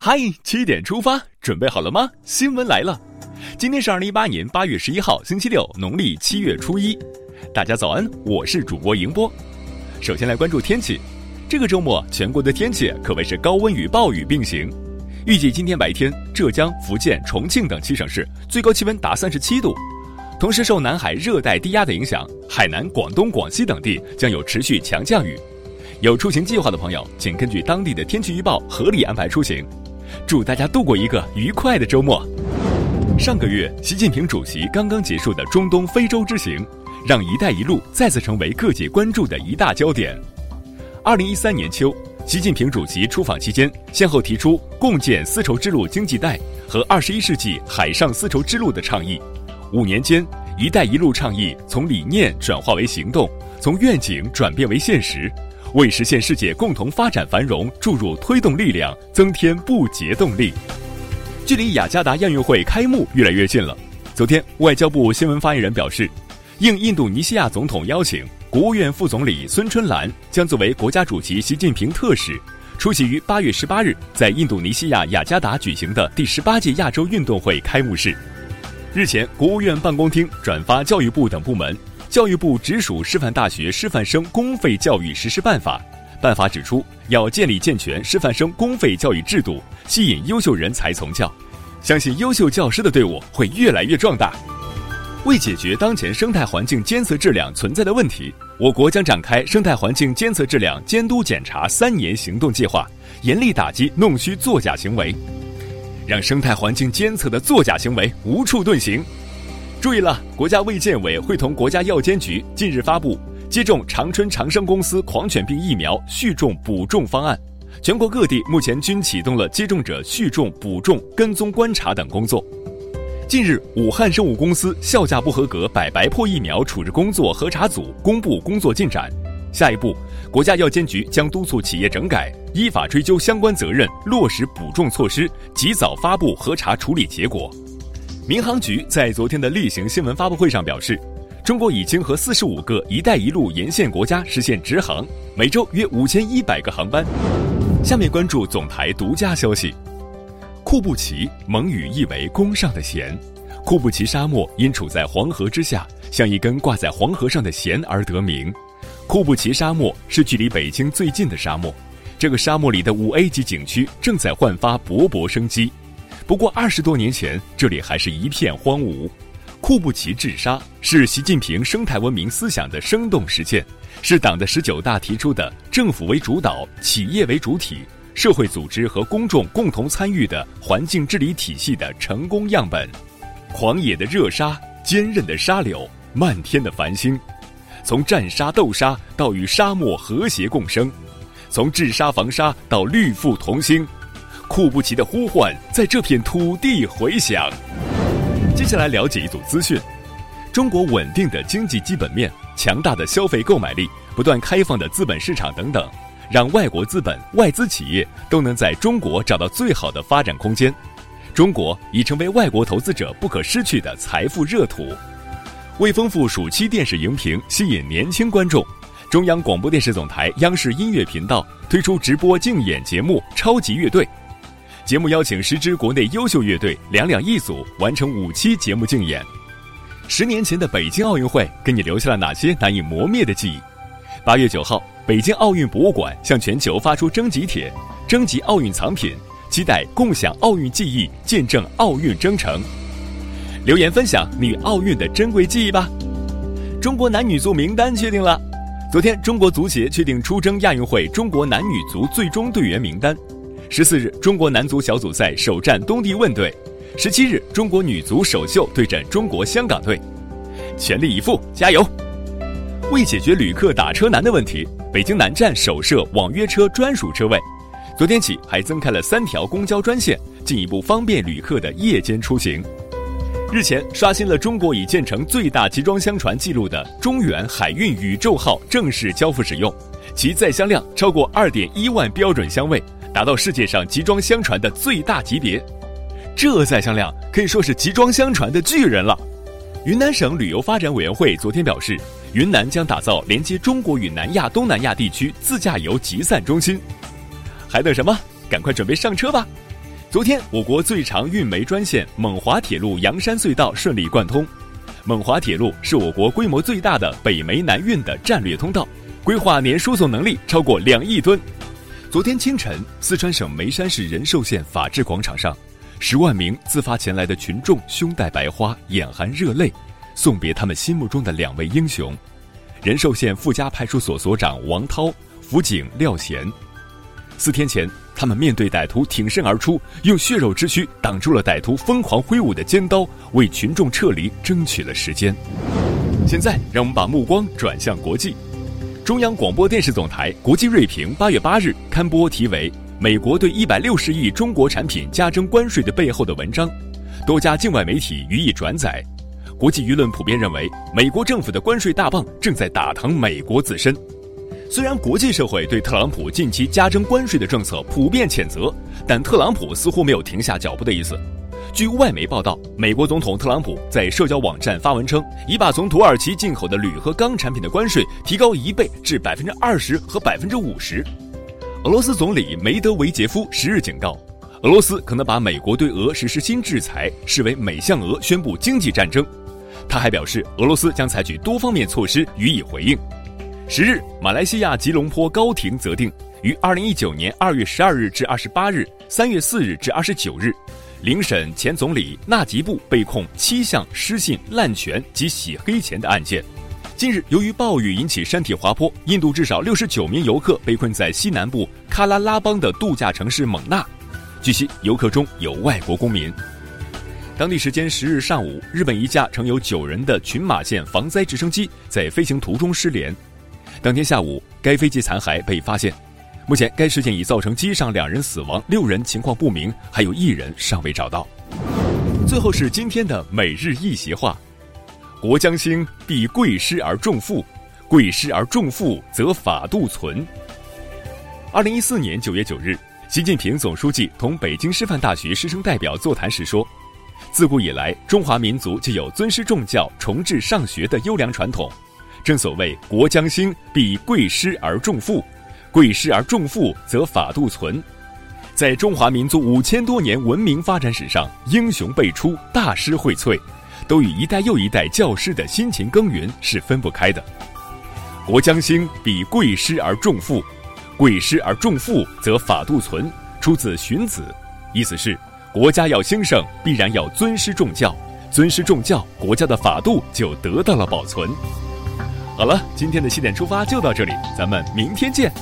嗨，七点出发，准备好了吗？新闻来了，今天是二零一八年八月十一号，星期六，农历七月初一。大家早安，我是主播迎波。首先来关注天气，这个周末全国的天气可谓是高温与暴雨并行。预计今天白天，浙江、福建、重庆等七省市最高气温达三十七度。同时，受南海热带低压的影响，海南、广东、广西等地将有持续强降雨。有出行计划的朋友，请根据当地的天气预报合理安排出行。祝大家度过一个愉快的周末。上个月，习近平主席刚刚结束的中东、非洲之行，让“一带一路”再次成为各界关注的一大焦点。二零一三年秋，习近平主席出访期间，先后提出共建丝绸之路经济带和二十一世纪海上丝绸之路的倡议。五年间，“一带一路”倡议从理念转化为行动，从愿景转变为现实。为实现世界共同发展繁荣注入推动力量，增添不竭动力。距离雅加达亚运会开幕越来越近了。昨天，外交部新闻发言人表示，应印度尼西亚总统邀请，国务院副总理孙春兰将作为国家主席习近平特使，出席于八月十八日在印度尼西亚雅加达举行的第十八届亚洲运动会开幕式。日前，国务院办公厅转发教育部等部门。教育部直属师范大学师范生公费教育实施办法，办法指出，要建立健全师范生公费教育制度，吸引优秀人才从教，相信优秀教师的队伍会越来越壮大。为解决当前生态环境监测质量存在的问题，我国将展开生态环境监测质量监督检查三年行动计划，严厉打击弄虚作假行为，让生态环境监测的作假行为无处遁形。注意了，国家卫健委会同国家药监局近日发布接种长春长生公司狂犬病疫苗续种补种方案，全国各地目前均启动了接种者续种、补种、跟踪观察等工作。近日，武汉生物公司效价不合格百白破疫苗处置工作核查组公布工作进展，下一步，国家药监局将督促企业整改，依法追究相关责任，落实补种措施，及早发布核查处理结果。民航局在昨天的例行新闻发布会上表示，中国已经和四十五个“一带一路”沿线国家实现直航，每周约五千一百个航班。下面关注总台独家消息：库布齐蒙语意为“弓上的弦”，库布齐沙漠因处在黄河之下，像一根挂在黄河上的弦而得名。库布齐沙漠是距离北京最近的沙漠，这个沙漠里的五 A 级景区正在焕发勃勃生机。不过二十多年前，这里还是一片荒芜。库布齐治沙是习近平生态文明思想的生动实践，是党的十九大提出的政府为主导、企业为主体、社会组织和公众共同参与的环境治理体系的成功样本。狂野的热沙，坚韧的沙柳，漫天的繁星，从战沙斗沙到与沙漠和谐共生，从治沙防沙到绿富同心。库布齐的呼唤在这片土地回响。接下来了解一组资讯：中国稳定的经济基本面、强大的消费购买力、不断开放的资本市场等等，让外国资本、外资企业都能在中国找到最好的发展空间。中国已成为外国投资者不可失去的财富热土。为丰富暑期电视荧屏，吸引年轻观众，中央广播电视总台央视音乐频道推出直播竞演节目《超级乐队》。节目邀请十支国内优秀乐队两两一组，完成五期节目竞演。十年前的北京奥运会给你留下了哪些难以磨灭的记忆？八月九号，北京奥运博物馆向全球发出征集帖，征集奥运藏品，期待共享奥运记忆，见证奥运征程。留言分享你奥运的珍贵记忆吧。中国男女足名单确定了，昨天中国足协确定出征亚运会中国男女足最终队员名单。十四日，中国男足小组赛首战东帝汶队；十七日，中国女足首秀对阵中国香港队，全力以赴，加油！为解决旅客打车难的问题，北京南站首设网约车专属车位，昨天起还增开了三条公交专线，进一步方便旅客的夜间出行。日前，刷新了中国已建成最大集装箱船记录的中远海运宇宙号正式交付使用，其载箱量超过二点一万标准箱位。达到世界上集装箱船的最大级别，这载箱量可以说是集装箱船的巨人了。云南省旅游发展委员会昨天表示，云南将打造连接中国与南亚、东南亚地区自驾游集散中心。还等什么？赶快准备上车吧！昨天，我国最长运煤专线蒙华铁路阳山隧道顺利贯通。蒙华铁路是我国规模最大的北煤南运的战略通道，规划年输送能力超过两亿吨。昨天清晨，四川省眉山市仁寿县法治广场上，十万名自发前来的群众胸带白花，眼含热泪，送别他们心目中的两位英雄：仁寿县富家派出所所长王涛、辅警廖贤。四天前，他们面对歹徒挺身而出，用血肉之躯挡住了歹徒疯狂挥舞的尖刀，为群众撤离争取了时间。现在，让我们把目光转向国际。中央广播电视总台国际锐评八月八日刊播题为《美国对一百六十亿中国产品加征关税的背后的文章》，多家境外媒体予以转载。国际舆论普遍认为，美国政府的关税大棒正在打疼美国自身。虽然国际社会对特朗普近期加征关税的政策普遍谴责，但特朗普似乎没有停下脚步的意思。据外媒报道，美国总统特朗普在社交网站发文称，已把从土耳其进口的铝和钢产品的关税提高一倍至百分之二十和百分之五十。俄罗斯总理梅德韦杰夫十日警告，俄罗斯可能把美国对俄实施新制裁视为美向俄宣布经济战争。他还表示，俄罗斯将采取多方面措施予以回应。十日，马来西亚吉隆坡高庭责定，于二零一九年二月十二日至二十八日、三月四日至二十九日，聆审前总理纳吉布被控七项失信、滥权及洗黑钱的案件。近日，由于暴雨引起山体滑坡，印度至少六十九名游客被困在西南部喀拉拉邦的度假城市蒙纳。据悉，游客中有外国公民。当地时间十日上午，日本一架乘有九人的群马县防灾直升机在飞行途中失联。当天下午，该飞机残骸被发现。目前，该事件已造成机上两人死亡，六人情况不明，还有一人尚未找到。最后是今天的每日一席话：国将兴，必贵师而重富；贵师而重富，则法度存。二零一四年九月九日，习近平总书记同北京师范大学师生代表座谈时说：“自古以来，中华民族就有尊师重教、崇智尚学的优良传统。”正所谓国将兴，必贵师而重富；贵师而重富，则法度存。在中华民族五千多年文明发展史上，英雄辈出，大师荟萃，都与一代又一代教师的辛勤耕耘是分不开的。国将兴，必贵师而重富；贵师而重富，则法度存。出自《荀子》，意思是国家要兴盛，必然要尊师重教，尊师重教，国家的法度就得到了保存。好了，今天的七点出发就到这里，咱们明天见。